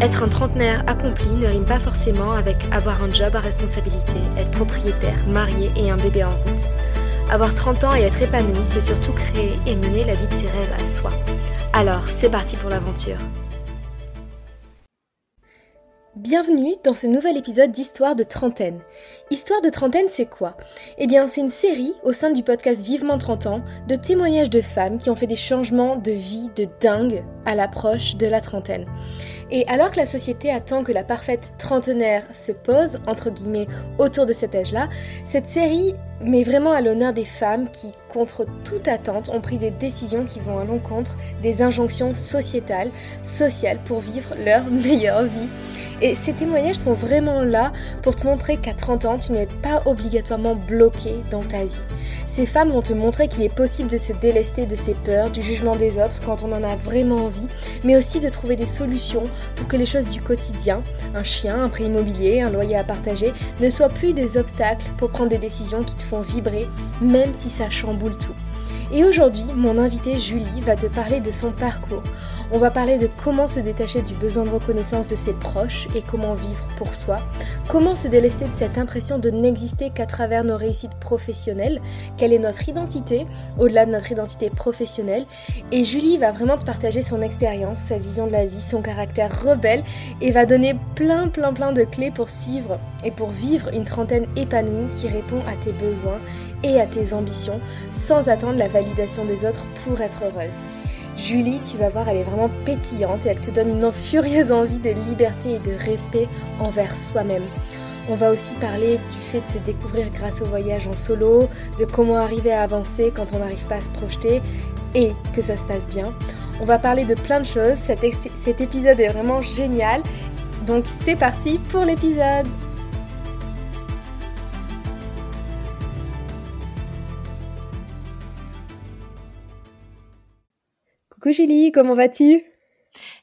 Être un trentenaire accompli ne rime pas forcément avec avoir un job à responsabilité, être propriétaire, marié et un bébé en route. Avoir 30 ans et être épanoui, c'est surtout créer et mener la vie de ses rêves à soi. Alors, c'est parti pour l'aventure. Bienvenue dans ce nouvel épisode d'Histoire de trentaine. Histoire de trentaine, c'est quoi? Eh bien, c'est une série au sein du podcast Vivement 30 ans de témoignages de femmes qui ont fait des changements de vie de dingue à l'approche de la trentaine. Et alors que la société attend que la parfaite trentenaire se pose, entre guillemets, autour de cet âge-là, cette série met vraiment à l'honneur des femmes qui, contre toute attente, ont pris des décisions qui vont à l'encontre des injonctions sociétales, sociales, pour vivre leur meilleure vie. Et ces témoignages sont vraiment là pour te montrer qu'à 30 ans, tu n'es pas obligatoirement bloqué dans ta vie. Ces femmes vont te montrer qu'il est possible de se délester de ses peurs, du jugement des autres quand on en a vraiment envie, mais aussi de trouver des solutions pour que les choses du quotidien, un chien, un prêt immobilier, un loyer à partager, ne soient plus des obstacles pour prendre des décisions qui te vibrer, même si ça chamboule tout. Et aujourd'hui, mon invitée Julie va te parler de son parcours. On va parler de comment se détacher du besoin de reconnaissance de ses proches et comment vivre pour soi. Comment se délester de cette impression de n'exister qu'à travers nos réussites professionnelles. Quelle est notre identité au-delà de notre identité professionnelle. Et Julie va vraiment te partager son expérience, sa vision de la vie, son caractère rebelle et va donner plein plein plein de clés pour suivre et pour vivre une trentaine épanouie qui répond à tes besoins et à tes ambitions sans attendre la validation des autres pour être heureuse. Julie, tu vas voir, elle est vraiment pétillante et elle te donne une furieuse envie de liberté et de respect envers soi-même. On va aussi parler du fait de se découvrir grâce au voyage en solo, de comment arriver à avancer quand on n'arrive pas à se projeter et que ça se passe bien. On va parler de plein de choses, cet, cet épisode est vraiment génial, donc c'est parti pour l'épisode Coucou Julie, comment vas-tu?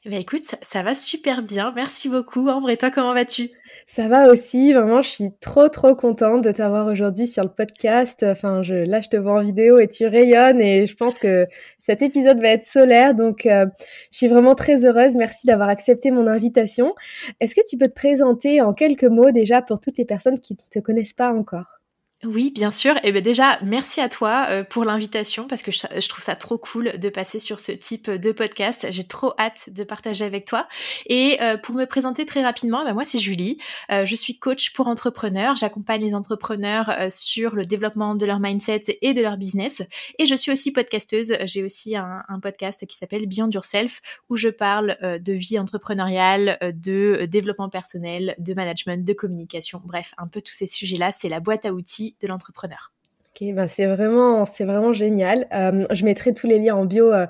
Eh bien, écoute, ça, va super bien. Merci beaucoup. Ambre, et toi, comment vas-tu? Ça va aussi. Vraiment, je suis trop, trop contente de t'avoir aujourd'hui sur le podcast. Enfin, je, là, je te vois en vidéo et tu rayonnes et je pense que cet épisode va être solaire. Donc, euh, je suis vraiment très heureuse. Merci d'avoir accepté mon invitation. Est-ce que tu peux te présenter en quelques mots déjà pour toutes les personnes qui ne te connaissent pas encore? Oui, bien sûr. Et bien déjà, merci à toi euh, pour l'invitation parce que je, trouve ça trop cool de passer sur ce type de podcast. J'ai trop hâte de partager avec toi. Et euh, pour me présenter très rapidement, ben moi c'est Julie. Euh, je suis coach pour entrepreneurs. J'accompagne les entrepreneurs sur le développement de leur mindset et de leur business. Et je suis aussi podcasteuse. J'ai aussi un, un, podcast qui s'appelle Beyond Yourself où je parle de vie entrepreneuriale, de développement personnel, de management, de communication. Bref, un peu tous ces sujets-là. C'est la boîte à outils de l'entrepreneur. Ok, bah c'est vraiment, c'est vraiment génial. Euh, je mettrai tous les liens en bio euh,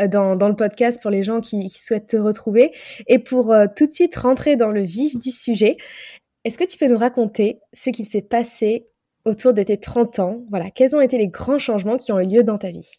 euh, dans, dans, le podcast pour les gens qui, souhaitent te retrouver. Et pour tout de suite rentrer dans le vif du sujet, est-ce que tu peux nous raconter ce qui s'est passé autour de tes 30 ans? Voilà, quels ont été les grands changements qui ont eu lieu dans ta vie?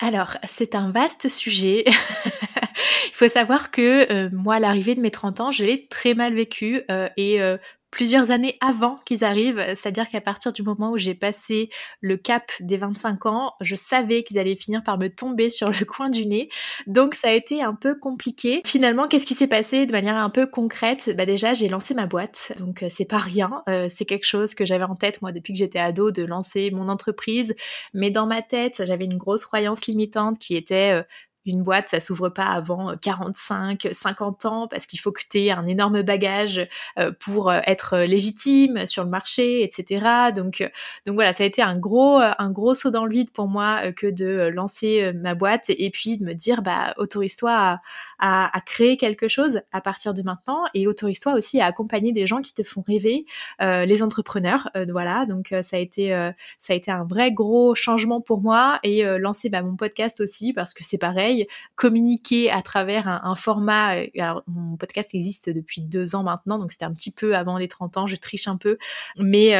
Alors, c'est un vaste sujet. Il faut savoir que moi, à l'arrivée de mes 30 ans, je l'ai très mal vécu et plusieurs années avant qu'ils arrivent, c'est-à-dire qu'à partir du moment où j'ai passé le cap des 25 ans, je savais qu'ils allaient finir par me tomber sur le coin du nez. Donc ça a été un peu compliqué. Finalement, qu'est-ce qui s'est passé de manière un peu concrète? Bah déjà, j'ai lancé ma boîte. Donc euh, c'est pas rien, euh, c'est quelque chose que j'avais en tête moi depuis que j'étais ado de lancer mon entreprise, mais dans ma tête, j'avais une grosse croyance limitante qui était euh, une boîte, ça s'ouvre pas avant 45, euh, 50 ans parce qu'il faut que tu aies un énorme bagage euh, pour euh, être légitime sur le marché, etc. Donc, donc voilà, ça a été un gros, un gros saut dans le vide pour moi que de lancer ma boîte et puis de me dire, bah, autorise-toi à, à, créer quelque chose à partir de maintenant et autorise-toi aussi à accompagner des gens qui te font rêver, les entrepreneurs. voilà, donc ça a été, ça a été un vrai gros changement pour moi et lancer bah, mon podcast aussi parce que c'est pareil communiquer à travers un, format. Alors, mon podcast existe depuis deux ans maintenant, donc c'était un petit peu avant les 30 ans, je triche un peu, mais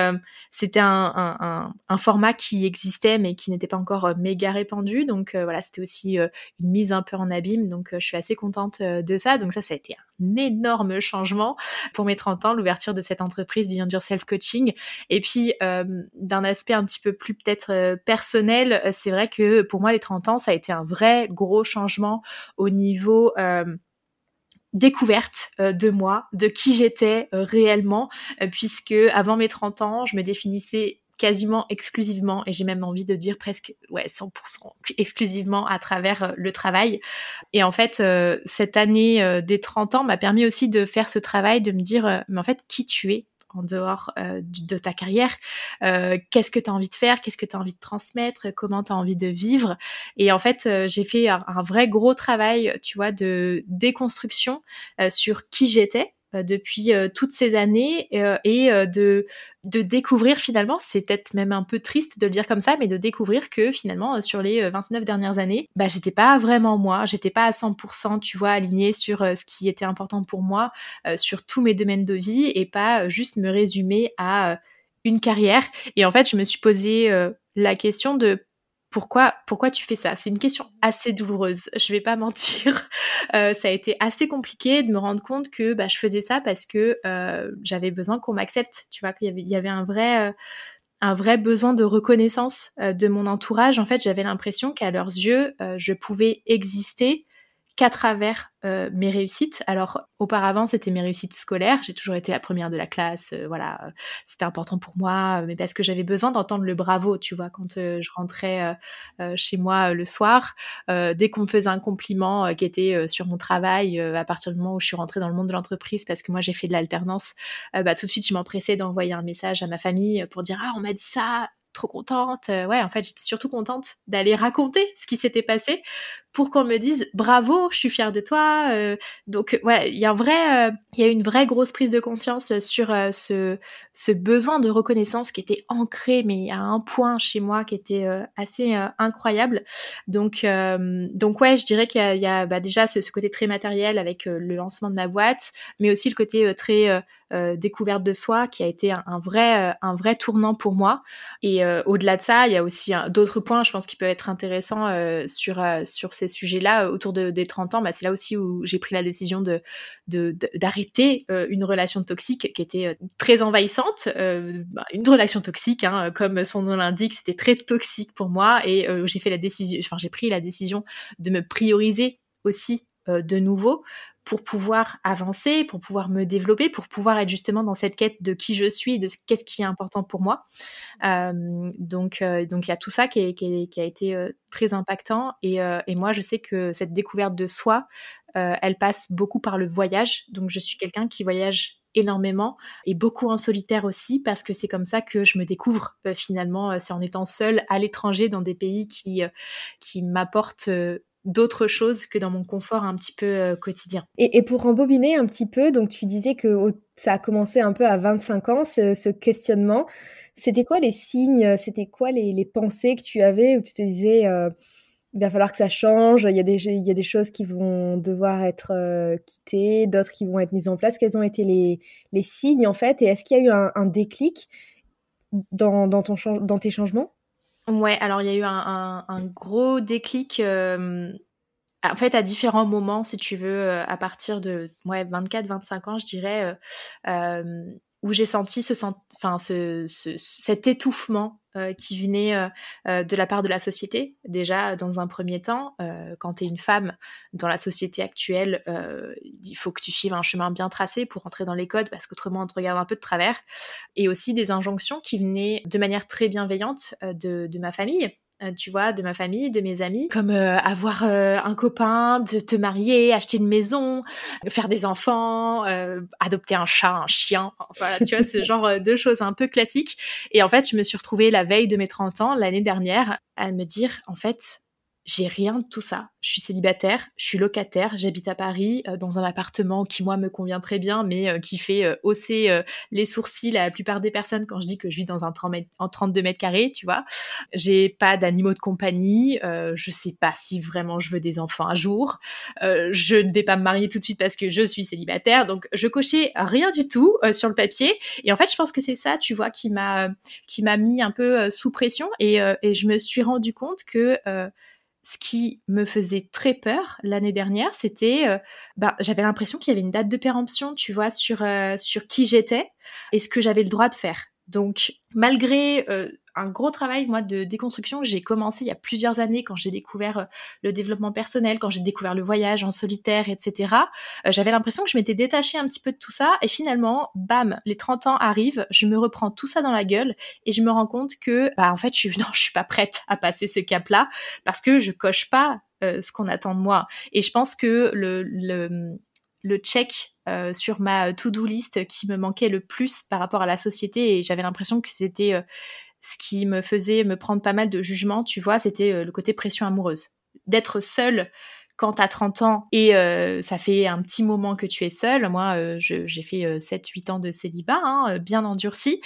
c'était un, format qui existait, mais qui n'était pas encore méga répandu. Donc voilà, c'était aussi une mise un peu en abîme. Donc je suis assez contente de ça. Donc ça, ça a été un énorme changement pour mes 30 ans, l'ouverture de cette entreprise Beyond Your Self Coaching. Et puis, d'un aspect un petit peu plus peut-être personnel, c'est vrai que pour moi, les 30 ans, ça a été un vrai gros changement au niveau découverte de moi, de qui j'étais réellement, puisque avant mes 30 ans, je me définissais quasiment exclusivement, et j'ai même envie de dire presque ouais 100% exclusivement à travers le travail. Et en fait, cette année des 30 ans m'a permis aussi de faire ce travail, de me dire, mais en fait, qui tu es en dehors de ta carrière, qu'est-ce que tu as envie de faire, qu'est-ce que tu as envie de transmettre, comment tu as envie de vivre. Et en fait, j'ai fait un, un, vrai gros travail, tu vois, de déconstruction sur qui j'étais euh, depuis euh, toutes ces années euh, et de, de découvrir finalement, c'est peut-être même un peu triste de le dire comme ça, mais de découvrir que finalement sur les 29 dernières années, bah j'étais pas vraiment moi, j'étais pas à 100%, tu vois, alignée sur ce qui était important pour moi, sur tous mes domaines de vie et pas juste me résumer à une carrière. Et en fait, je me suis posé la question de pourquoi, pourquoi tu fais ça? C'est une question assez douloureuse, je vais pas mentir. Euh, ça a été assez compliqué de me rendre compte que bah, je faisais ça parce que euh, j'avais besoin qu'on m'accepte. Tu vois, qu'il y avait, il y avait un vrai, euh, un vrai besoin de reconnaissance de mon entourage. En fait, j'avais l'impression qu'à leurs yeux, je pouvais exister qu'à travers euh, mes réussites. Alors auparavant c'était mes réussites scolaires, j'ai toujours été la première de la classe, euh, voilà, euh, c'était important pour moi, mais parce que j'avais besoin d'entendre le bravo, tu vois, quand je rentrais chez moi le soir, dès qu'on me faisait un compliment qui était sur mon travail, à partir du moment où je suis rentrée dans le monde de l'entreprise, parce que moi j'ai fait de l'alternance, bah tout de suite je m'empressais d'envoyer un message à ma famille pour dire ah on m'a dit ça, trop contente. ouais, en fait, j'étais surtout contente d'aller raconter ce qui s'était passé pour qu'on me dise bravo, je suis fière de toi. Euh, donc voilà, il y a un vrai, euh, il y a une vraie grosse prise de conscience sur euh, ce, ce besoin de reconnaissance qui était ancré, mais à un point chez moi qui était assez incroyable. Donc donc ouais, je dirais qu'il y a, bah, déjà ce, côté très matériel avec le lancement de ma boîte, mais aussi le côté très découverte de soi qui a été un, vrai un vrai tournant pour moi. Et au-delà de ça, il y a aussi d'autres points, je pense, qui peuvent être intéressants sur sur ces sujets-là euh, autour de, des 30 ans, bah, c'est là aussi où j'ai pris la décision de d'arrêter euh, une relation toxique qui était euh, très envahissante. Bah, une relation toxique, hein, comme son nom l'indique, c'était très toxique pour moi et j'ai fait la décision, j'ai pris la décision de me prioriser aussi de nouveau pour pouvoir avancer, pour pouvoir me développer, pour pouvoir être justement dans cette quête de qui je suis, de qu'est-ce qui est important pour moi. donc, donc il y a tout ça qui, a été très impactant. Et, et, moi, je sais que cette découverte de soi, elle passe beaucoup par le voyage. Donc, je suis quelqu'un qui voyage énormément et beaucoup en solitaire aussi parce que c'est comme ça que je me découvre finalement c'est en étant seule à l'étranger dans des pays qui qui m'apportent d'autres choses que dans mon confort un petit peu euh, quotidien. Et, pour embobiner un petit peu, donc tu disais que ça a commencé un peu à 25 ans, ce, questionnement. C'était quoi les signes, c'était quoi les, pensées que tu avais où tu te disais euh, il va falloir que ça change, il y a des, choses qui vont devoir être euh, quittées, d'autres qui vont être mises en place? Quels ont été les, signes en fait? Et est-ce qu'il y a eu un, déclic dans, ton, dans tes changements? Ouais, alors il y a eu un, gros déclic. Euh, en fait, à différents moments, si tu veux, euh, à partir de ouais, 24-25 ans, je dirais, euh, où j'ai senti ce, enfin, ce, cet étouffement euh, qui venait euh, euh, de la part de la société. Déjà, dans un premier temps, quand tu es une femme dans la société actuelle, il faut que tu suives un chemin bien tracé pour entrer dans les codes parce qu'autrement on te regarde un peu de travers. Et aussi des injonctions qui venaient de manière très bienveillante de ma famille euh, tu vois, de ma famille, de mes amis, comme euh, avoir euh, un copain, de te marier, acheter une maison, faire des enfants, adopter un chat, un chien, voilà, tu vois, ce genre de choses un peu classiques. Et en fait, je me suis retrouvée la veille de mes 30 ans, l'année dernière, à me dire, en fait, j'ai rien de tout ça. Je suis célibataire, je suis locataire, j'habite à Paris euh, dans un appartement qui moi me convient très bien, mais euh, qui fait euh, hausser les sourcils à la plupart des personnes quand je dis que je vis dans un 30 en 32 mètres carrés, tu vois. J'ai pas d'animaux de compagnie, je sais pas si vraiment je veux des enfants un jour. je ne vais pas me marier tout de suite parce que je suis célibataire, donc je cochais rien du tout sur le papier. Et en fait, je pense que c'est ça, tu vois, qui m'a qui m'a mis un peu sous pression et, et je me suis rendu compte que ce qui me faisait très peur l'année dernière, c'était, euh, bah, j'avais l'impression qu'il y avait une date de péremption, tu vois, sur, euh, sur qui j'étais et ce que j'avais le droit de faire. Donc, malgré euh, un gros travail, moi, de déconstruction que j'ai commencé il y a plusieurs années quand j'ai découvert euh, le développement personnel, quand j'ai découvert le voyage en solitaire, etc. Euh, j'avais l'impression que je m'étais détachée un petit peu de tout ça. Et finalement, bam, les 30 ans arrivent, je me reprends tout ça dans la gueule et je me rends compte que, bah, en fait, je suis, je suis pas prête à passer ce cap-là parce que je coche pas ce qu'on attend de moi. Et je pense que le, le, le check euh, sur ma to-do list qui me manquait le plus par rapport à la société et j'avais l'impression que c'était euh, ce qui me faisait me prendre pas mal de jugements, tu vois, c'était euh, le côté pression amoureuse. D'être seule quand tu as 30 ans et ça fait un petit moment que tu es seule, moi j'ai fait 7-8 ans de célibat, hein, bien endurci,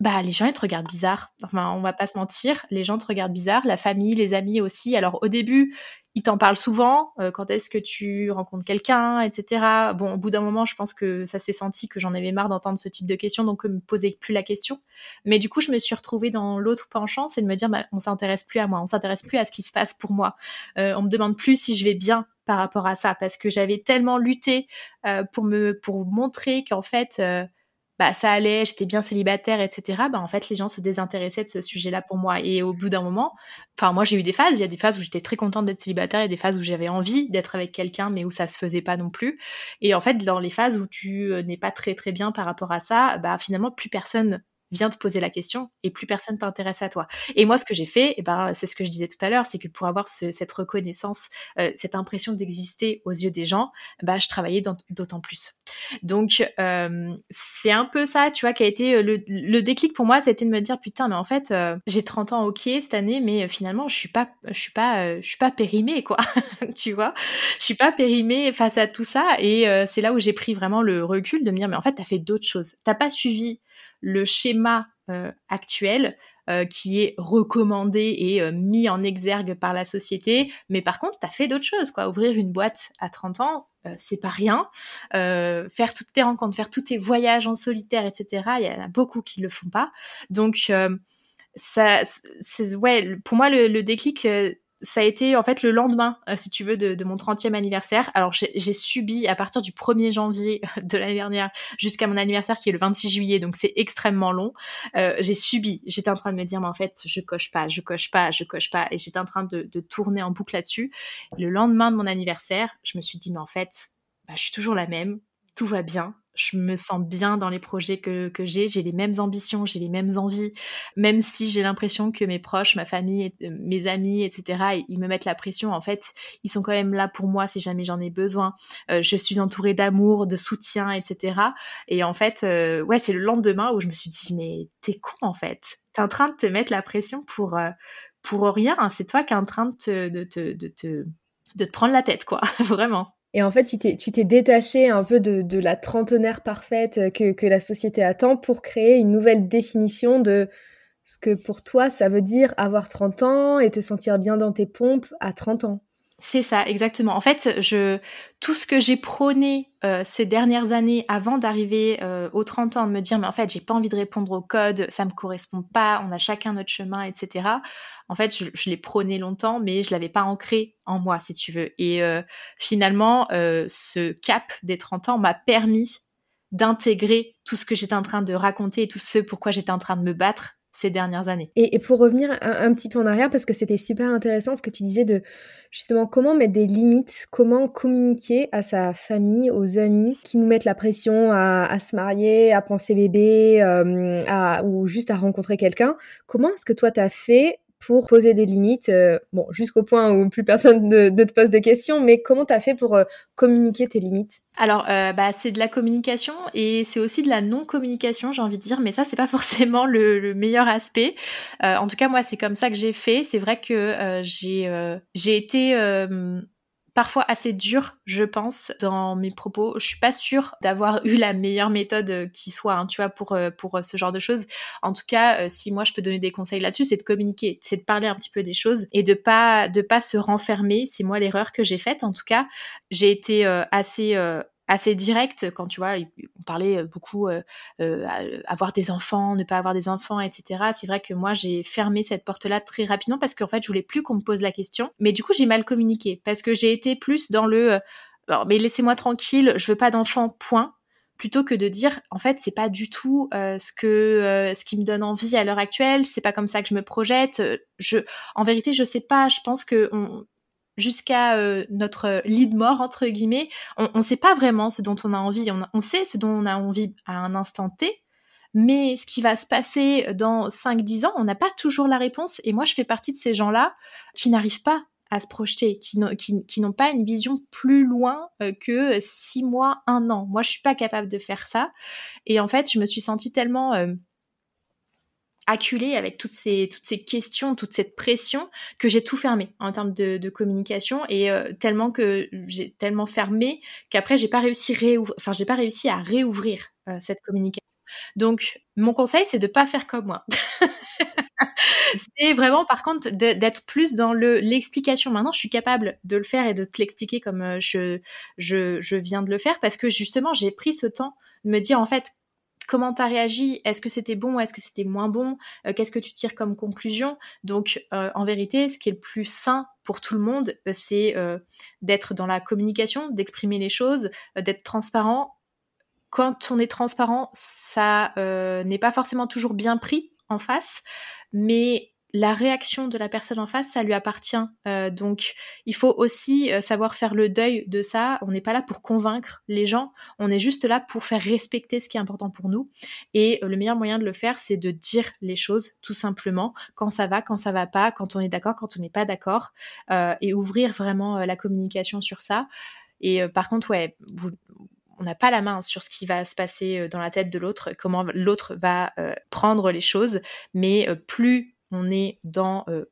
bah les gens ils te regardent bizarre. Enfin, on va pas se mentir, les gens te regardent bizarre, la famille, les amis aussi. Alors au début, il t'en parle souvent, euh, quand est-ce que tu rencontres quelqu'un, etc. Bon, au bout d'un moment, je pense que ça s'est senti que j'en avais marre d'entendre ce type de questions, donc je me posais plus la question. Mais du coup, je me suis retrouvée dans l'autre penchant, c'est de me dire, bah, on s'intéresse plus à moi, on s'intéresse plus à ce qui se passe pour moi. Euh, on me demande plus si je vais bien par rapport à ça, parce que j'avais tellement lutté euh, pour me pour montrer qu'en fait bah ça allait, j'étais bien célibataire, etc. Bah en fait les gens se désintéressaient de ce sujet-là pour moi. Et au bout d'un moment, enfin moi j'ai eu des phases, il y a des phases où j'étais très contente d'être célibataire et des phases où j'avais envie d'être avec quelqu'un mais où ça se faisait pas non plus. Et en fait dans les phases où tu euh, n'es pas très très bien par rapport à ça, bah finalement plus personne viens te poser la question et plus personne t'intéresse à toi. Et moi, ce que j'ai fait, eh ben, c'est ce que je disais tout à l'heure, c'est que pour avoir cette reconnaissance, euh, cette impression d'exister aux yeux des gens, bah, je travaillais d'autant plus. Donc, c'est un peu ça, tu vois, qui a été euh, le, déclic pour moi, c'était de me dire, putain, mais en fait, j'ai 30 ans, ok, cette année, mais finalement, je suis je suis pas, je suis pas périmée, quoi, tu vois. Je suis pas périmée face à tout ça. Et c'est là où j'ai pris vraiment le recul de me dire, mais en fait, t'as fait d'autres choses. T'as pas suivi le schéma euh, actuel euh, qui est recommandé et euh, mis en exergue par la société. Mais par contre, tu as fait d'autres choses. Quoi. Ouvrir une boîte à 30 ans, c'est pas rien. faire toutes tes rencontres, faire tous tes voyages en solitaire, etc. Il y en a beaucoup qui le font pas. Donc, ça, ouais, pour moi, le, le déclic, ça a été en fait le lendemain, euh, si tu veux, de, mon 30e anniversaire. Alors j'ai subi à partir du 1er janvier de l'année dernière jusqu'à mon anniversaire qui est le 26 juillet, donc c'est extrêmement long. Euh, j'ai subi, j'étais en train de me dire, mais en fait, je coche pas, je coche pas, je coche pas, et j'étais en train de, tourner en boucle là-dessus. Le lendemain de mon anniversaire, je me suis dit, mais en fait, bah, je suis toujours la même, tout va bien, je me sens bien dans les projets que, que j'ai, j'ai les mêmes ambitions, j'ai les mêmes envies, même si j'ai l'impression que mes proches, ma famille, euh, mes amis, etc., ils me mettent la pression, en fait, ils sont quand même là pour moi si jamais j'en ai besoin. Euh, je suis entourée d'amour, de soutien, etc. Et en fait, euh, ouais, c'est le lendemain où je me suis dit, mais t'es con, en fait. T'es en train de te mettre la pression pour, pour rien. C'est toi qui es en train de te, de, de, te, de te prendre la tête, quoi, vraiment. Et en fait, tu t'es détaché un peu de, la trentenaire parfaite que, la société attend pour créer une nouvelle définition de ce que pour toi, ça veut dire avoir 30 ans et te sentir bien dans tes pompes à 30 ans. C'est ça, exactement. En fait, je, tout ce que j'ai prôné euh, ces dernières années avant d'arriver euh, aux 30 ans, de me dire, mais en fait, j'ai pas envie de répondre au code, ça me correspond pas, on a chacun notre chemin, etc. En fait, je, l'ai prôné longtemps, mais je l'avais pas ancré en moi, si tu veux. Et euh, finalement, ce cap des 30 ans m'a permis d'intégrer tout ce que j'étais en train de raconter et tout ce pourquoi j'étais en train de me battre ces dernières années. Et, pour revenir un, petit peu en arrière, parce que c'était super intéressant ce que tu disais de justement comment mettre des limites, comment communiquer à sa famille, aux amis qui nous mettent la pression à, se marier, à penser bébé, euh, à, ou juste à rencontrer quelqu'un. Comment est-ce que toi t'as fait pour poser des limites Bon, jusqu'au point où plus personne ne, te pose de questions, mais comment tu as fait pour communiquer tes limites? Alors, bah, c'est de la communication et c'est aussi de la non-communication, j'ai envie de dire, mais ça, c'est pas forcément le, meilleur aspect. en tout cas, moi, c'est comme ça que j'ai fait. C'est vrai que j'ai j'ai été parfois assez dur, je pense, dans mes propos. Je suis pas sûre d'avoir eu la meilleure méthode euh, qui soit, hein, tu vois, pour, euh, pour euh, ce genre de choses. En tout cas, si moi je peux donner des conseils là-dessus, c'est de communiquer, c'est de parler un petit peu des choses et de pas de pas se renfermer. C'est moi l'erreur que j'ai faite. En tout cas, j'ai été assez assez direct quand tu vois, on parlait beaucoup euh, avoir des enfants, ne pas avoir des enfants, etc. C'est vrai que moi j'ai fermé cette porte-là très rapidement parce qu'en fait je voulais plus qu'on me pose la question. Mais du coup j'ai mal communiqué parce que j'ai été plus dans le mais laissez-moi tranquille, je veux pas d'enfants, point plutôt que de dire en fait c'est pas du tout ce que ce qui me donne envie à l'heure actuelle c'est pas comme ça que je me projette je en vérité je sais pas je pense que jusqu'à euh, notre lit de mort, entre guillemets, on ne sait pas vraiment ce dont on a envie. On, sait ce dont on a envie à un instant T, mais ce qui va se passer dans 5-10 ans, on n'a pas toujours la réponse. Et moi, je fais partie de ces gens-là qui n'arrivent pas à se projeter, qui n'ont pas une vision plus loin euh, que 6 mois, 1 an. Moi, je suis pas capable de faire ça. Et en fait, je me suis sentie tellement... Euh, acculée avec toutes ces, toutes ces questions, toute cette pression, que j'ai tout fermé en termes de, communication et euh, tellement que j'ai tellement fermé qu'après j'ai pas réussi pas réussi à réouvrir euh, cette communication. Donc mon conseil c'est de pas faire comme moi. c'est vraiment par contre d'être plus dans le l'explication. Maintenant, je suis capable de le faire et de te l'expliquer comme euh, je viens de le faire parce que justement, j'ai pris ce temps de me dire en fait comment tu as réagi? Est-ce que c'était bon Est-ce que c'était moins bon? Euh, Qu'est-ce que tu tires comme conclusion? Donc, euh, en vérité, ce qui est le plus sain pour tout le monde, euh, c'est d'être dans la communication, d'exprimer les choses, d'être transparent. Quand on est transparent, ça n'est pas forcément toujours bien pris en face, mais la réaction de la personne en face, ça lui appartient. Euh, donc, il faut aussi euh, savoir faire le deuil de ça. On n'est pas là pour convaincre les gens, on est juste là pour faire respecter ce qui est important pour nous. Et euh, le meilleur moyen de le faire, c'est de dire les choses, tout simplement, quand ça va, quand ça va pas, quand on est d'accord, quand on n'est pas d'accord, et ouvrir vraiment la communication sur ça. Et par contre, ouais, on n'a pas la main sur ce qui va se passer dans la tête de l'autre, comment l'autre va prendre les choses, mais plus on est dans, euh,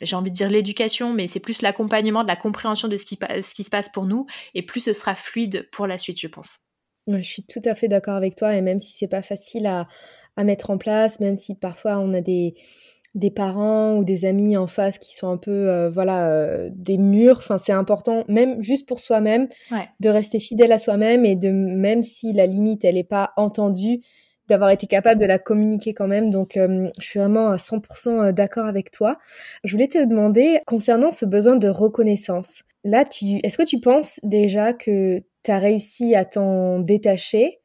j'ai envie de dire l'éducation, mais c'est plus l'accompagnement, de la compréhension de ce qui, ce qui se passe pour nous, et plus ce sera fluide pour la suite, je pense. je suis tout à fait d'accord avec toi, et même si c'est pas facile à, mettre en place, même si parfois on a des, des parents ou des amis en face qui sont un peu euh, voilà euh, des murs enfin c'est important même juste pour soi-même de rester fidèle à soi-même et de même si la limite elle n'est pas entendue d'avoir été capable de la communiquer quand même. Donc, euh, je suis vraiment à 100% euh, d'accord avec toi. Je voulais te demander, concernant ce besoin de reconnaissance, là, tu, est-ce que tu penses déjà que tu as réussi à t'en détacher?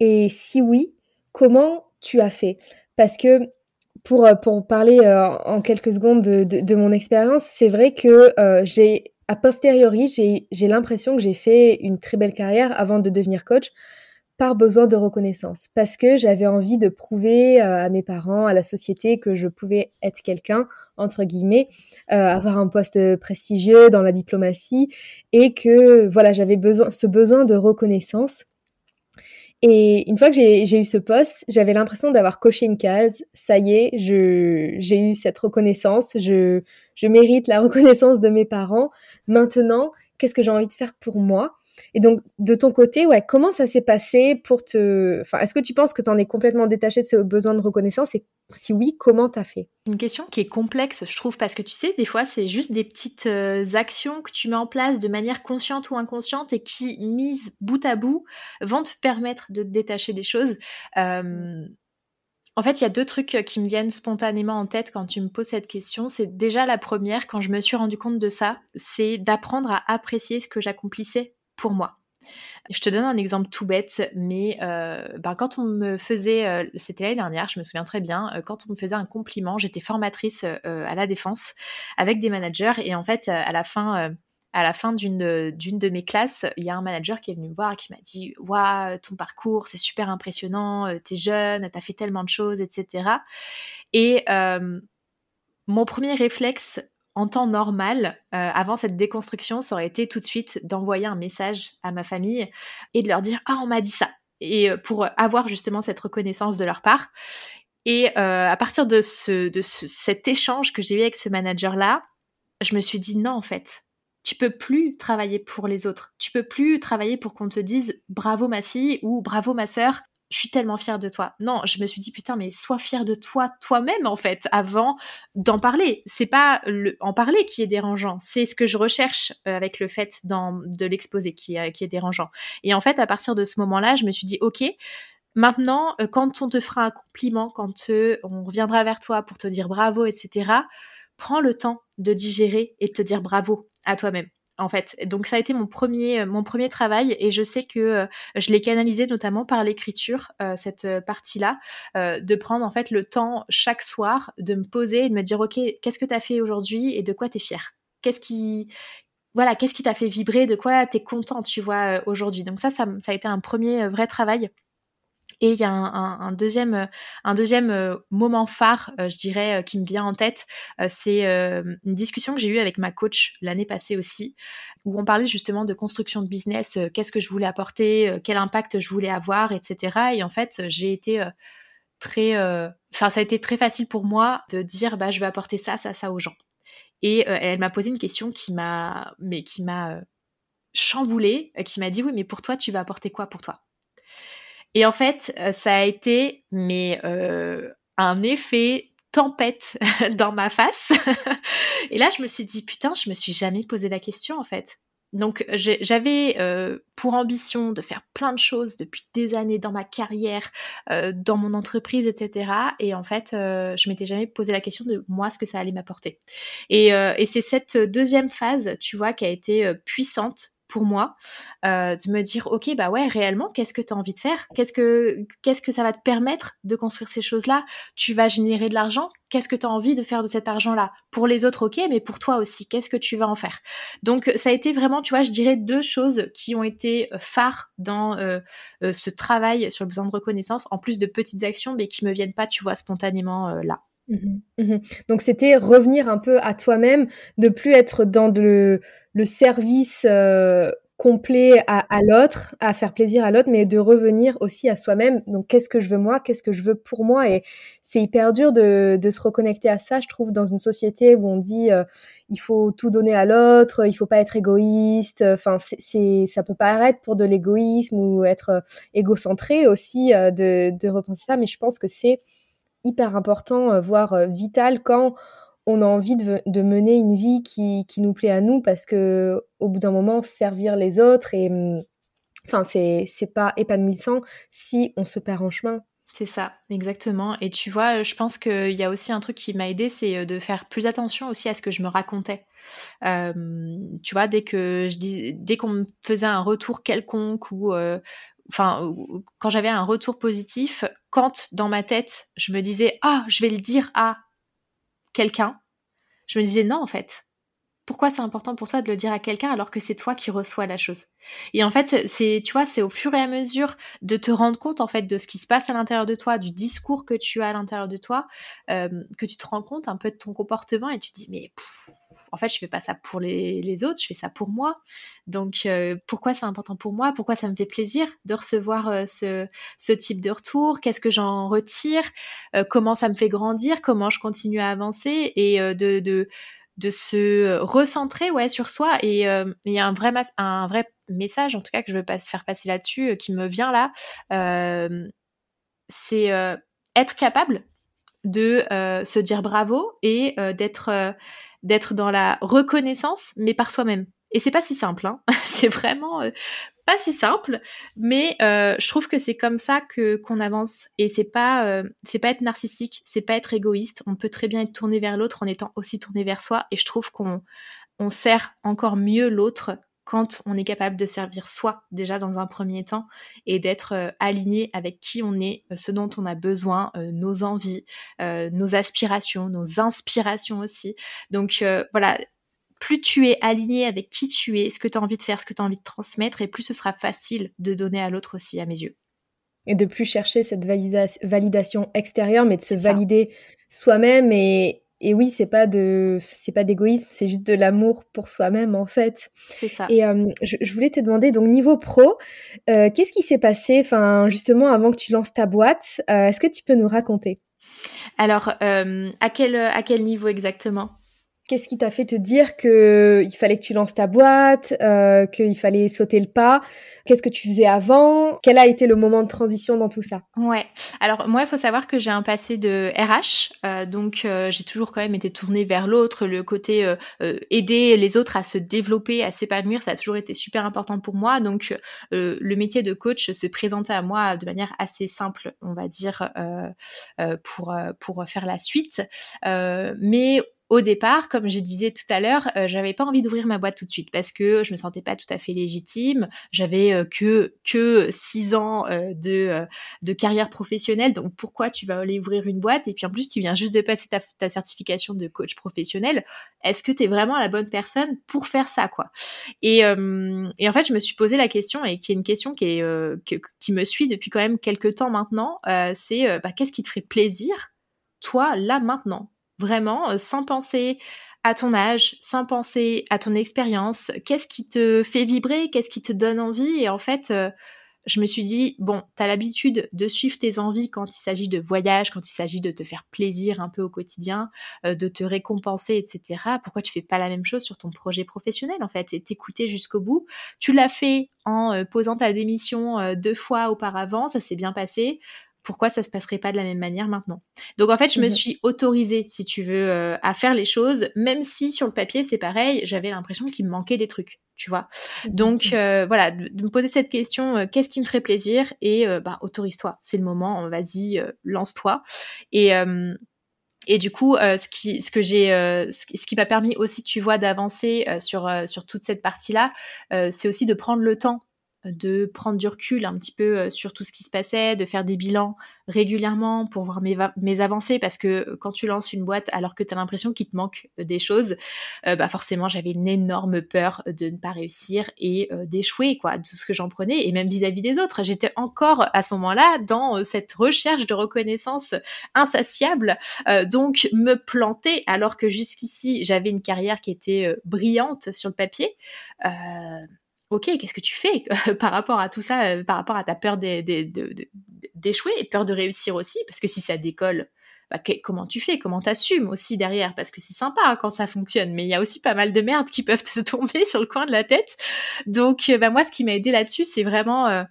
Et si oui, comment tu as fait? Parce que pour, euh, pour parler en quelques secondes de, de, mon expérience, c'est vrai que j'ai, a posteriori, j'ai, j'ai l'impression que j'ai fait une très belle carrière avant de devenir coach par besoin de reconnaissance, parce que j'avais envie de prouver euh, à mes parents, à la société que je pouvais être quelqu'un, entre guillemets, euh, avoir un poste prestigieux dans la diplomatie, et que voilà, j'avais besoin, ce besoin de reconnaissance. Et une fois que j'ai eu ce poste, j'avais l'impression d'avoir coché une case. Ça y est, j'ai eu cette reconnaissance. Je, je mérite la reconnaissance de mes parents. Maintenant, qu'est-ce que j'ai envie de faire pour moi? Et donc, de ton côté, ouais, comment ça s'est passé pour te. Enfin, est-ce que tu penses que tu en es complètement détaché de ce besoin de reconnaissance? Et si oui, comment t'as fait? Une question qui est complexe, je trouve, parce que tu sais, des fois, c'est juste des petites euh, actions que tu mets en place de manière consciente ou inconsciente et qui, mises bout à bout, vont te permettre de te détacher des choses. En fait, il y a deux trucs qui me viennent spontanément en tête quand tu me poses cette question. C'est déjà la première, quand je me suis rendu compte de ça, c'est d'apprendre à apprécier ce que j'accomplissais pour moi. Je te donne un exemple tout bête, mais euh, ben, quand on me faisait, euh, c'était l'année dernière, je me souviens très bien, euh, quand on me faisait un compliment, j'étais formatrice à la défense avec des managers et en fait à la fin, à la fin d'une d'une de mes classes, il y a un manager qui est venu me voir et qui m'a dit waouh ton parcours c'est super impressionnant, t'es jeune, t'as fait tellement de choses, etc. Et mon premier réflexe en temps normal, euh, avant cette déconstruction, ça aurait été tout de suite d'envoyer un message à ma famille et de leur dire ah on m'a dit ça et euh, pour avoir justement cette reconnaissance de leur part. Et euh, à partir de, ce, de cet échange que j'ai eu avec ce manager-là, je me suis dit non en fait, tu peux plus travailler pour les autres. Tu peux plus travailler pour qu'on te dise bravo ma fille ou bravo ma sœur je suis tellement fière de toi. Non, je me suis dit putain, mais sois fière de toi toi-même en fait avant d'en parler. C'est pas le, en parler qui est dérangeant, c'est ce que je recherche euh, avec le fait de l'exposer qui, qui est dérangeant. Et en fait, à partir de ce moment-là, je me suis dit ok. Maintenant, euh, quand on te fera un compliment, quand euh, on reviendra vers toi pour te dire bravo, etc., prends le temps de digérer et de te dire bravo à toi-même en fait. Donc ça a été mon premier, euh, mon premier travail et je sais que euh, je l'ai canalisé notamment par l'écriture, euh, cette partie-là, de prendre en fait le temps chaque soir de me poser et de me dire ok, qu'est-ce que tu as fait aujourd'hui et de quoi tu es fier Qu'est-ce qui voilà, qu'est-ce qui t'a fait vibrer, de quoi tu es content, tu vois, aujourd'hui? Donc ça, ça, ça, a été un premier vrai travail et il y a un, deuxième, euh, un deuxième euh, moment phare, euh, je dirais, qui me vient en tête. c'est une discussion que j'ai eue avec ma coach l'année passée aussi, où on parlait justement de construction de business, qu'est-ce que je voulais apporter, quel impact je voulais avoir, etc. Et en fait, j'ai été très, ça a été très facile pour moi de dire, bah, je vais apporter ça, ça, ça aux gens. Et elle m'a posé une question qui m'a, mais qui m'a chamboulée, qui m'a dit, oui, mais pour toi, tu vas apporter quoi pour toi? Et en fait, euh, ça a été mais euh, un effet tempête dans ma face. et là, je me suis dit putain, je me suis jamais posé la question en fait. Donc j'avais euh, pour ambition de faire plein de choses depuis des années dans ma carrière, dans mon entreprise, etc. Et en fait, je m'étais jamais posé la question de moi ce que ça allait m'apporter. Et c'est cette deuxième phase, tu vois, qui a été puissante pour moi euh, de me dire ok bah ouais réellement qu'est-ce que tu as envie de faire? Qu'est-ce que qu'est-ce que ça va te permettre de construire ces choses-là? Tu vas générer de l'argent qu'est-ce que tu as envie de faire de cet argent-là? Pour les autres ok mais pour toi aussi qu'est-ce que tu vas en faire? Donc ça a été vraiment tu vois je dirais deux choses qui ont été euh, phares dans euh, ce travail sur le besoin de reconnaissance en plus de petites actions mais qui me viennent pas tu vois spontanément là mmh mmh donc c'était revenir un peu à toi-même de plus être dans le le service euh, complet à, l'autre, à faire plaisir à l'autre, mais de revenir aussi à soi-même. Donc, qu'est-ce que je veux moi? Qu'est-ce que je veux pour moi? Et c'est hyper dur de, se reconnecter à ça, je trouve, dans une société où on dit euh, il faut tout donner à l'autre, il faut pas être égoïste. Enfin, c'est, ça peut paraître pour de l'égoïsme ou être euh, égocentré aussi de, de repenser ça, mais je pense que c'est hyper important, voire vital quand on a envie de, mener une vie qui, nous plaît à nous parce que au bout d'un moment servir les autres et hum, enfin c'est pas épanouissant si on se perd en chemin c'est ça, exactement. Et tu vois, je pense qu'il y a aussi un truc qui m'a aidé, c'est euh, de faire plus attention aussi à ce que je me racontais. tu vois, dès que je dis, dès qu'on me faisait un retour quelconque ou, euh, enfin, quand j'avais un retour positif, quand dans ma tête je me disais, ah, je vais le dire à quelqu'un, je me disais non en fait. Pourquoi c'est important pour toi de le dire à quelqu'un alors que c'est toi qui reçois la chose? Et en fait, c'est tu vois, c'est au fur et à mesure de te rendre compte en fait de ce qui se passe à l'intérieur de toi, du discours que tu as à l'intérieur de toi, euh, que tu te rends compte un peu de ton comportement et tu te dis mais en fait, je fais pas ça pour les, autres, je fais ça pour moi. Donc, euh, pourquoi c'est important pour moi? Pourquoi ça me fait plaisir de recevoir euh, ce, type de retour? Qu'est-ce que j'en retire? Euh, Comment ça me fait grandir? Comment je continue à avancer? Et de, se recentrer ouais, sur soi. Et il y a un vrai, un vrai message, en tout cas, que je veux pas faire passer là-dessus, qui me vient là. c'est être capable de se dire bravo et d'être d'être dans la reconnaissance, mais par soi-même. Et c'est pas si simple, hein. c'est vraiment euh, pas si simple, mais euh, je trouve que c'est comme ça que qu'on avance. Et c'est pas euh, c'est pas être narcissique, c'est pas être égoïste. On peut très bien être tourné vers l'autre en étant aussi tourné vers soi. Et je trouve qu'on on sert encore mieux l'autre quand on est capable de servir soi déjà dans un premier temps et d'être euh, aligné avec qui on est, euh, ce dont on a besoin, euh, nos envies, nos aspirations, nos inspirations aussi. Donc voilà, plus tu es aligné avec qui tu es, ce que tu as envie de faire, ce que tu as envie de transmettre, et plus ce sera facile de donner à l'autre aussi, à mes yeux. Et de plus chercher cette validation extérieure, mais de se valider soi-même et et oui, c'est pas de, c'est pas d'égoïsme, c'est juste de l'amour pour soi-même en fait. C'est ça. Et euh, je, voulais te demander donc niveau pro, euh, qu'est-ce qui s'est passé, enfin justement avant que tu lances ta boîte, euh, est-ce que tu peux nous raconter? Alors à quel à quel niveau exactement? Qu'est-ce qui t'a fait te dire que il fallait que tu lances ta boîte, euh, qu'il fallait sauter le pas? Qu'est-ce que tu faisais avant? Quel a été le moment de transition dans tout ça? Ouais. Alors moi, il faut savoir que j'ai un passé de RH, euh, donc euh, j'ai toujours quand même été tournée vers l'autre, le côté euh, euh, aider les autres à se développer, à s'épanouir, ça a toujours été super important pour moi. Donc le métier de coach se présentait à moi de manière assez simple, on va dire, pour pour faire la suite. mais au départ, comme je disais tout à l'heure, euh, j'avais pas envie d'ouvrir ma boîte tout de suite parce que je me sentais pas tout à fait légitime. J'avais euh, que que six ans euh, de de carrière professionnelle, donc pourquoi tu vas aller ouvrir une boîte? Et puis en plus, tu viens juste de passer ta, certification de coach professionnel. Est-ce que tu es vraiment la bonne personne pour faire ça, quoi? Et, en fait, je me suis posé la question et qui est une question qui est qui me suit depuis quand même quelques temps maintenant. c'est bah, qu'est-ce qui te ferait plaisir, toi, là maintenant? Vraiment, euh, sans penser à ton âge, sans penser à ton expérience, qu'est-ce qui te fait vibrer, qu'est-ce qui te donne envie? Et en fait, euh, je me suis dit, bon, tu as l'habitude de suivre tes envies quand il s'agit de voyage, quand il s'agit de te faire plaisir un peu au quotidien, euh, de te récompenser, etc. Pourquoi tu fais pas la même chose sur ton projet professionnel, en fait, et t'écouter jusqu'au bout? Tu l'as fait en posant ta démission deux fois auparavant, ça s'est bien passé pourquoi ça se passerait pas de la même manière maintenant Donc en fait, je me mhm. suis autorisée, si tu veux, euh, à faire les choses, même si sur le papier c'est pareil, j'avais l'impression qu'il me manquait des trucs, tu vois. Donc euh, voilà, de, me poser cette question, euh, qu'est-ce qui me ferait plaisir Et bah autorise-toi, c'est le moment, vas-y, lance-toi. Et et du coup, ce qui, ce que j'ai, ce, qui m'a permis aussi, tu vois, d'avancer sur sur toute cette partie-là, c'est aussi de prendre le temps de prendre du recul un petit peu euh, sur tout ce qui se passait, de faire des bilans régulièrement pour voir mes, avancées parce que quand tu lances une boîte alors que tu l'impression qu'il te manque euh, des choses, euh, bah forcément j'avais une énorme peur de ne pas réussir et d'échouer quoi, de ce que j'en prenais et même vis-à-vis des autres. J'étais encore à ce moment-là dans cette recherche de reconnaissance insatiable, donc me planter alors que jusqu'ici j'avais une carrière qui était brillante sur le papier ok, qu'est-ce que tu fais par rapport à tout ça, euh, par rapport à ta peur d'échouer et peur de réussir aussi, parce que si ça décolle, bah, comment tu fais, comment t'assumes aussi derrière, parce que c'est sympa quand ça fonctionne, mais il y a aussi pas mal de merde qui peuvent te tomber sur le coin de la tête. Donc, euh, bah, moi, ce qui m'a aidé là-dessus, c'est vraiment euh,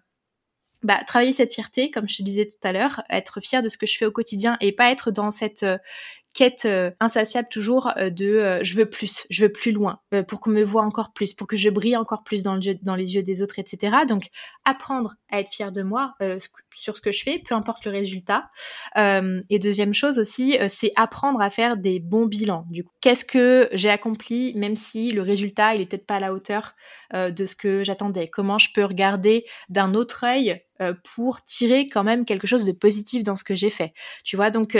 bah, travailler cette fierté, comme je te disais tout à l'heure, être fier de ce que je fais au quotidien et pas être dans cette quête euh, insatiable toujours euh, de euh, je veux plus, je veux plus loin, pour qu'on me voit encore plus, pour que je brille encore plus dans, le, dans les yeux des autres, etc. Donc apprendre à être fier de moi sur ce que je fais, peu importe le résultat. et deuxième chose aussi, c'est apprendre à faire des bons bilans. Du coup, qu'est-ce que j'ai accompli, même si le résultat il est peut-être pas à la hauteur de ce que j'attendais? Comment je peux regarder d'un autre œil pour tirer quand même quelque chose de positif dans ce que j'ai fait. Tu vois, donc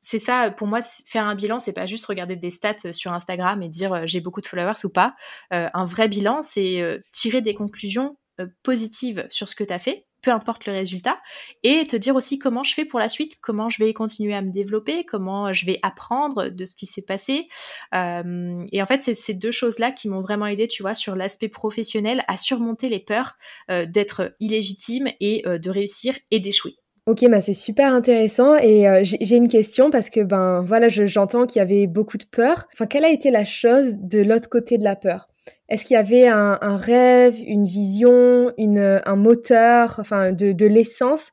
c'est ça, pour moi, faire un bilan, c'est pas juste regarder des stats euh, sur Instagram et dire euh, j'ai beaucoup de followers ou pas. Euh, un vrai bilan, c'est tirer des conclusions positives sur ce que tu as fait, peu importe le résultat, et te dire aussi comment je fais pour la suite, comment je vais continuer à me développer, comment je vais apprendre de ce qui s'est passé. et en fait, c'est ces deux choses-là qui m'ont vraiment aidé, tu vois, sur l'aspect professionnel, à surmonter les peurs d'être illégitime et de réussir et d'échouer. Ok, bah c'est super intéressant et euh, j'ai une question parce que ben voilà, j'entends qu'il y avait beaucoup de peur. Enfin, quelle a été la chose de l'autre côté de la peur? Est-ce qu'il y avait un, rêve, une vision, un moteur, enfin de, l'essence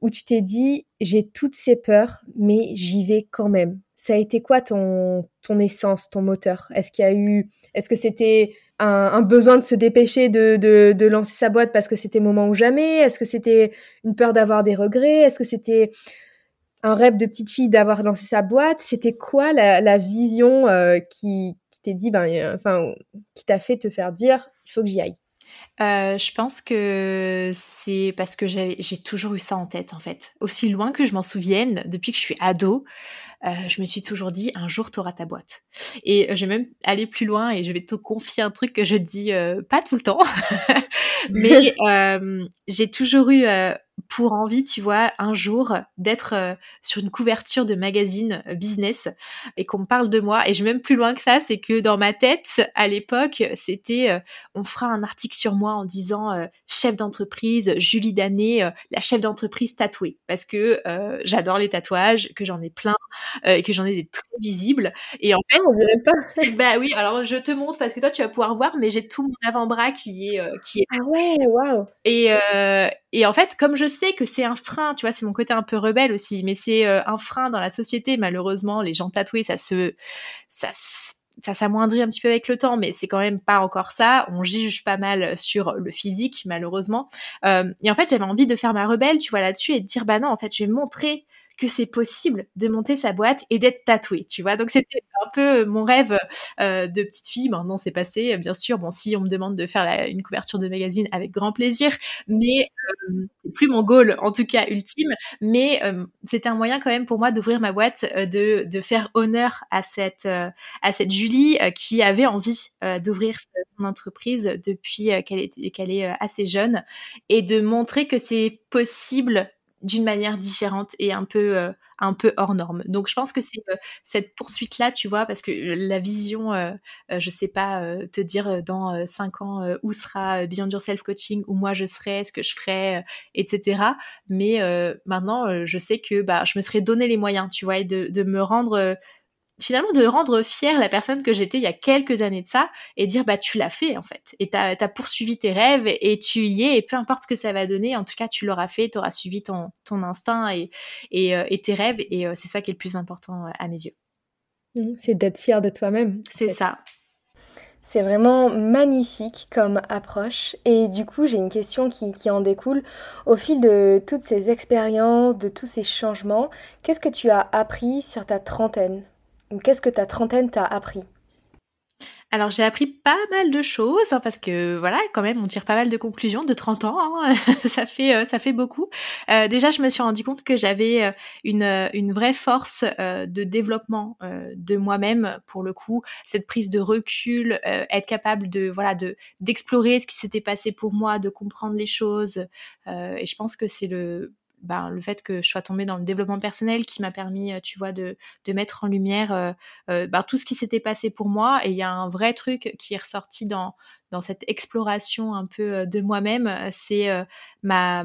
où tu t'es dit j'ai toutes ces peurs mais j'y vais quand même. Ça a été quoi ton essence, ton moteur? Est-ce qu'il a eu, est-ce que c'était un, besoin de se dépêcher de, de, lancer sa boîte parce que c'était moment ou jamais? Est-ce que c'était une peur d'avoir des regrets? Est-ce que c'était un rêve de petite fille d'avoir lancé sa boîte C'était quoi la, vision euh, qui, qui t'est dit, ben, enfin, qui t'a fait te faire dire, il faut que j'y aille? Euh, je pense que c'est parce que j'ai toujours eu ça en tête, en fait. Aussi loin que je m'en souvienne, depuis que je suis ado, euh, je me suis toujours dit, un jour, tu auras ta boîte. Et je vais même aller plus loin et je vais te confier un truc que je dis euh, pas tout le temps. Mais j'ai toujours eu pour envie, tu vois, un jour d'être sur une couverture de magazine business et qu'on me parle de moi. Et je vais même plus loin que ça, c'est que dans ma tête, à l'époque, c'était on fera un article sur moi en disant chef d'entreprise, Julie Danet, la chef d'entreprise tatouée, parce que j'adore les tatouages, que j'en ai plein et que j'en ai des très visibles. Et en fait, on dirait pas. bah oui, alors je te montre parce que toi tu vas pouvoir voir, mais j'ai tout mon avant-bras qui est qui est. Ah ouais, waouh. Et et en fait, comme je sais que c'est un frein, tu vois, c'est mon côté un peu rebelle aussi, mais c'est un frein dans la société. Malheureusement, les gens tatoués, ça se ça ça s'amoindrit un petit peu avec le temps, mais c'est quand même pas encore ça. On juge pas mal sur le physique, malheureusement. Euh, et en fait, j'avais envie de faire ma rebelle, tu vois, là-dessus et de dire, bah non, en fait, je vais montrer que c'est possible de monter sa boîte et d'être tatouée, tu vois. Donc c'était un peu mon rêve euh, de petite fille. Maintenant c'est passé, bien sûr. Bon, si on me demande de faire une couverture de magazine, avec grand plaisir, mais euh, c'est plus mon goal, en tout cas ultime. Mais euh, c'était un moyen quand même pour moi d'ouvrir ma boîte, de, de faire honneur à cette à cette Julie qui avait envie d'ouvrir son entreprise depuis qu'elle est qu'elle est assez jeune et de montrer que c'est possible d'une manière différente et un peu euh, un peu hors norme. Donc je pense que c'est euh, cette poursuite là, tu vois, parce que la vision, euh, je sais pas te dire dans cinq ans où sera Beyond Yourself Coaching, où moi je serai, ce que je ferai, etc. Mais maintenant, je sais que bah je me serais donné les moyens, tu vois, et de, de me rendre finalement de rendre fière la personne que j'étais il y a quelques années de ça et dire bah tu l'as fait en fait. Et t'as as poursuivi tes rêves et, tu y es et peu importe ce que ça va donner en tout cas tu l'auras fait tu auras suivi ton, ton instinct et, et, euh, tes rêves et euh, c'est ça qui est le plus important euh, à mes yeux. Mmh, c'est d'être fier de toi-même c'est ça. C'est vraiment magnifique comme approche et du coup j'ai une question qui, qui, en découle. Au fil de toutes ces expériences, de tous ces changements, qu'est-ce que tu as appris sur ta trentaine? Qu'est-ce que ta trentaine t'a appris? Alors j'ai appris pas mal de choses hein, parce que voilà quand même on tire pas mal de conclusions de 30 ans hein, ça fait euh, ça fait beaucoup. Euh, déjà je me suis rendu compte que j'avais euh, une, une vraie force de développement de moi-même pour le coup cette prise de recul être capable de voilà de d'explorer ce qui s'était passé pour moi de comprendre les choses et je pense que c'est le ben, le fait que je sois tombée dans le développement personnel qui m'a permis, euh, tu vois, de, de mettre en lumière euh, euh, ben, tout ce qui s'était passé pour moi. Et il y a un vrai truc qui est ressorti dans, dans cette exploration un peu de moi-même, c'est ma,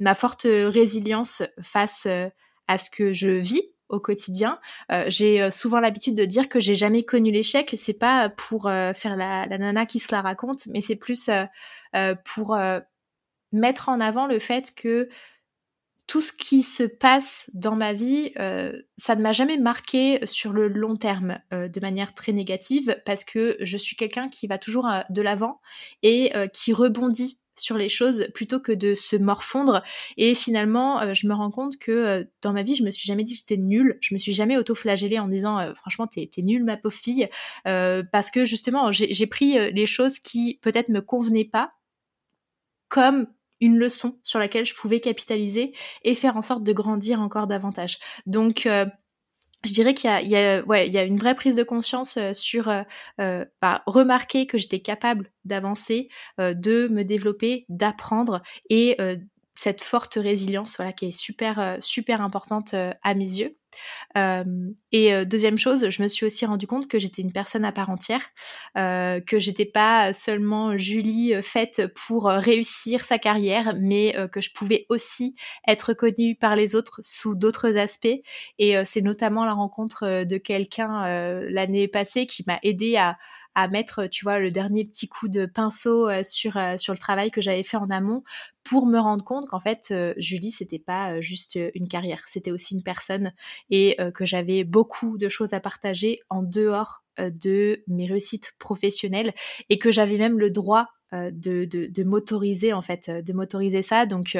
ma forte résilience face à ce que je vis au quotidien. j'ai souvent l'habitude de dire que j'ai jamais connu l'échec. C'est pas pour faire la, la, nana qui se la raconte, mais c'est plus pour mettre en avant le fait que tout ce qui se passe dans ma vie, euh, ça ne m'a jamais marqué sur le long terme euh, de manière très négative parce que je suis quelqu'un qui va toujours euh, de l'avant et qui rebondit sur les choses plutôt que de se morfondre. Et finalement, je me rends compte que dans ma vie, je me suis jamais dit que j'étais nulle. Je me suis jamais auto-flagellée en disant franchement, t'es es nulle, ma pauvre fille. parce que justement, j'ai pris les choses qui peut-être me convenaient pas comme une leçon sur laquelle je pouvais capitaliser et faire en sorte de grandir encore davantage. Donc, euh, je dirais qu'il y, a, ouais, y a une vraie prise de conscience euh, sur euh, bah, remarquer que j'étais capable d'avancer, de me développer, d'apprendre et cette forte résilience voilà, qui est super, super importante à mes yeux et deuxième chose, je me suis aussi rendu compte que j'étais une personne à part entière, que j'étais pas seulement Julie faite pour réussir sa carrière, mais que je pouvais aussi être connue par les autres sous d'autres aspects. Et c'est notamment la rencontre de quelqu'un l'année passée qui m'a aidé à, à mettre, tu vois, le dernier petit coup de pinceau sur, sur le travail que j'avais fait en amont pour me rendre compte qu'en fait, euh, Julie, c'était pas euh, juste euh, une carrière, c'était aussi une personne et que j'avais beaucoup de choses à partager en dehors de mes réussites professionnelles et que j'avais même le droit de, de m'autoriser en fait, de m'autoriser ça. Donc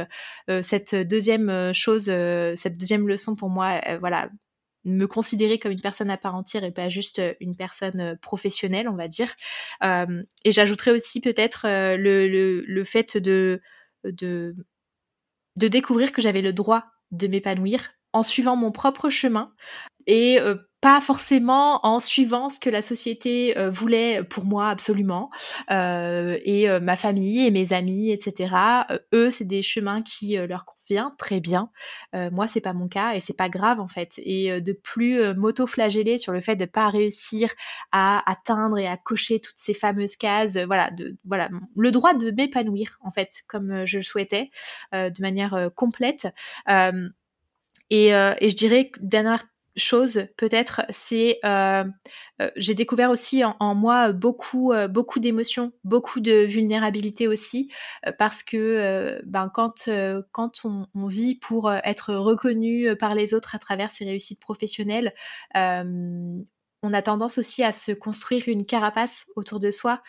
cette deuxième chose, cette deuxième leçon pour moi, voilà, me considérer comme une personne à part entière et pas juste une personne professionnelle, on va dire. et j'ajouterais aussi peut-être le, le, le, fait de de, de découvrir que j'avais le droit de m'épanouir en suivant mon propre chemin et euh, pas forcément en suivant ce que la société euh, voulait pour moi absolument. Euh, et euh, ma famille et mes amis etc eux c'est des chemins qui leur conviennent très bien. Moi c'est pas mon cas et c'est pas grave en fait. Et de plus m'auto-flageller sur le fait de pas réussir à atteindre et à cocher toutes ces fameuses cases voilà de voilà le droit de m'épanouir en fait comme je le souhaitais de manière complète. Et, et, je dirais dernière chose peut-être, c'est euh, euh, j'ai découvert aussi en, moi beaucoup euh, beaucoup d'émotions, beaucoup de vulnérabilité aussi, parce que ben quand quand on, on, vit pour être reconnu par les autres à travers ses réussites professionnelles, on a tendance aussi à se construire une carapace autour de soi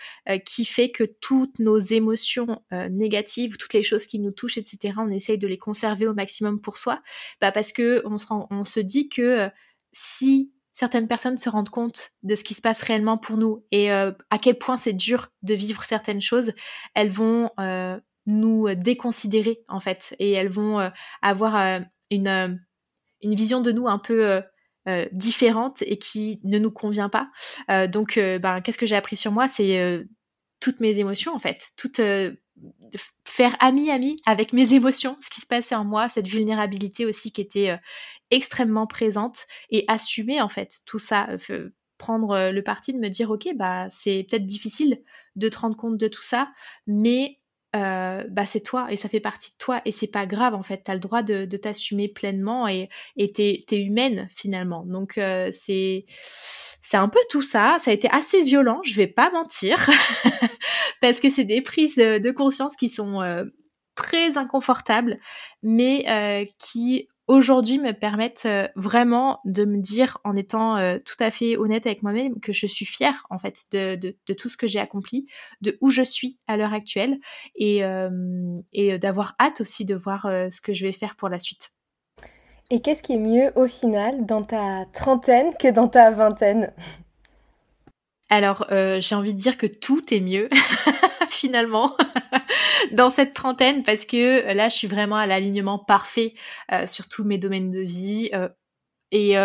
qui fait que toutes nos émotions négatives, toutes les choses qui nous touchent, etc., on essaye de les conserver au maximum pour soi, bah parce que on se, dit que si certaines personnes se rendent compte de ce qui se passe réellement pour nous et à quel point c'est dur de vivre certaines choses, elles vont nous déconsidérer en fait et elles vont avoir une, vision de nous un peu euh, différente et qui ne nous convient pas. Euh, donc, euh, ben, qu'est-ce que j'ai appris sur moi? C'est toutes mes émotions en fait, toutes faire ami-ami avec mes émotions, ce qui se passait en moi, cette vulnérabilité aussi qui était extrêmement présente et assumer en fait. Tout ça, prendre le parti de me dire ok bah c'est peut-être difficile de te rendre compte de tout ça, mais euh, bah c'est toi et ça fait partie de toi et c'est pas grave en fait, tu le droit de, t'assumer pleinement et t'es es humaine finalement. Donc euh, c'est c'est un peu tout ça, ça a été assez violent, je vais pas mentir, parce que c'est des prises de conscience qui sont euh, très inconfortables, mais qui aujourd'hui me permettent euh, vraiment de me dire en étant euh, tout à fait honnête avec moi-même que je suis fière en fait de, de, tout ce que j'ai accompli, de où je suis à l'heure actuelle et, euh, et d'avoir hâte aussi de voir ce que je vais faire pour la suite. Et qu'est-ce qui est mieux au final dans ta trentaine que dans ta vingtaine? Alors j'ai envie de dire que tout est mieux finalement dans cette trentaine parce que euh, là, je suis vraiment à l'alignement parfait euh, sur tous mes domaines de vie. Euh, et,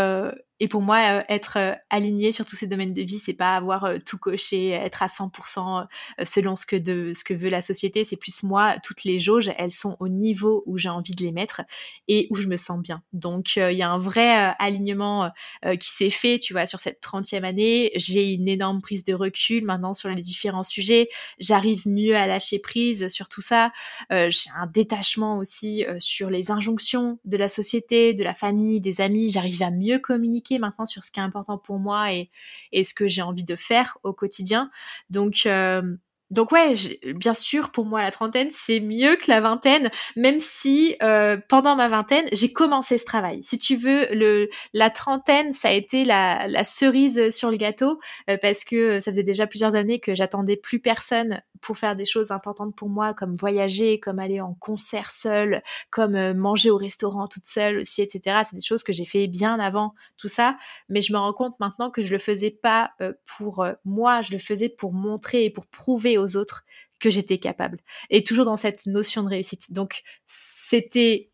et pour moi, euh, être euh, aligné sur tous ces domaines de vie, c'est pas avoir euh, tout coché, être à 100% selon ce que, de, ce que veut la société. C'est plus moi, toutes les jauges, elles sont au niveau où j'ai envie de les mettre et où je me sens bien. Donc, il y a un vrai alignement qui s'est fait, tu vois, sur cette 30e année. J'ai une énorme prise de recul maintenant sur les différents sujets. J'arrive mieux à lâcher prise sur tout ça. j'ai un détachement aussi sur les injonctions de la société, de la famille, des amis. J'arrive à mieux communiquer maintenant sur ce qui est important pour moi et, et ce que j'ai envie de faire au quotidien. Donc, euh, donc ouais, bien sûr, pour moi, la trentaine, c'est mieux que la vingtaine, même si euh, pendant ma vingtaine, j'ai commencé ce travail. Si tu veux, le, la trentaine, ça a été la, la cerise sur le gâteau, euh, parce que ça faisait déjà plusieurs années que j'attendais plus personne pour faire des choses importantes pour moi, comme voyager, comme aller en concert seule, comme euh, manger au restaurant toute seule aussi, etc. C'est des choses que j'ai fait bien avant tout ça, mais je me rends compte maintenant que je le faisais pas euh, pour euh, moi, je le faisais pour montrer et pour prouver aux autres que j'étais capable. Et toujours dans cette notion de réussite. Donc, c'était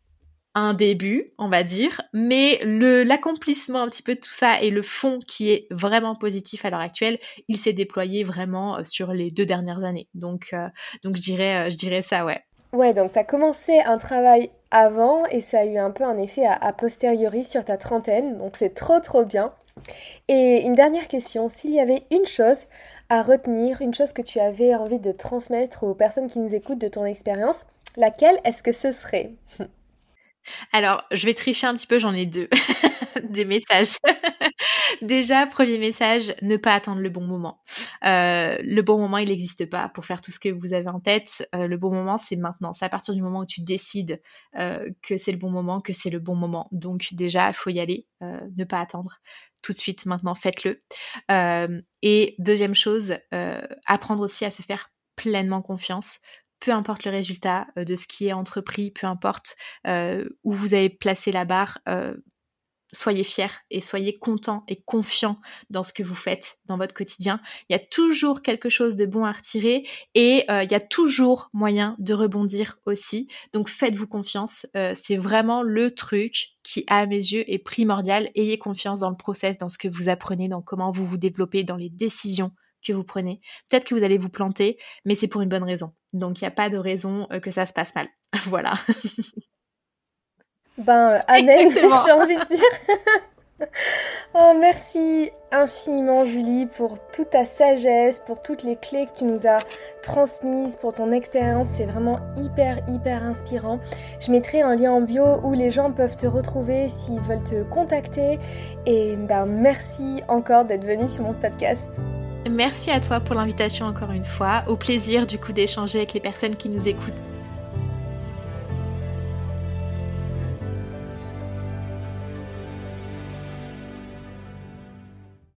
un début, on va dire, mais l'accomplissement un petit peu de tout ça et le fond qui est vraiment positif à l'heure actuelle, il s'est déployé vraiment euh, sur les deux dernières années. Donc, euh, donc je dirais, euh, je dirais ça, ouais. Ouais, donc tu as commencé un travail avant et ça a eu un peu un effet à, posteriori sur ta trentaine, donc c'est trop trop bien. Et une dernière question, s'il y avait une chose à retenir, une chose que tu avais envie de transmettre aux personnes qui nous écoutent de ton expérience, laquelle est-ce que ce serait? Alors, je vais tricher un petit peu, j'en ai deux. Des messages. Déjà, premier message, ne pas attendre le bon moment. Euh, le bon moment, il n'existe pas pour faire tout ce que vous avez en tête. Euh, le bon moment, c'est maintenant. C'est à partir du moment où tu décides euh, que c'est le bon moment, que c'est le bon moment. Donc déjà, il faut y aller, ne pas attendre. Tout de suite, maintenant, faites-le. et deuxième chose, apprendre aussi à se faire pleinement confiance peu importe le résultat euh, de ce qui est entrepris, peu importe euh, où vous avez placé la barre, euh, soyez fiers et soyez contents et confiants dans ce que vous faites dans votre quotidien. Il y a toujours quelque chose de bon à retirer et il y a toujours moyen de rebondir aussi. Donc faites-vous confiance. C'est vraiment le truc qui, à mes yeux, est primordial. Ayez confiance dans le process, dans ce que vous apprenez, dans comment vous vous développez, dans les décisions que vous prenez. Peut-être que vous allez vous planter, mais c'est pour une bonne raison. Donc il n'y a pas de raison euh, que ça se passe mal. voilà. Ben, euh, amen, j'ai envie de dire. oh, merci infiniment, Julie, pour toute ta sagesse, pour toutes les clés que tu nous as transmises, pour ton expérience. C'est vraiment hyper, hyper inspirant. Je mettrai un lien en bio où les gens peuvent te retrouver s'ils veulent te contacter. Et ben, merci encore d'être venu sur mon podcast. Merci à toi pour l'invitation encore une fois. Au plaisir du coup d'échanger avec les personnes qui nous écoutent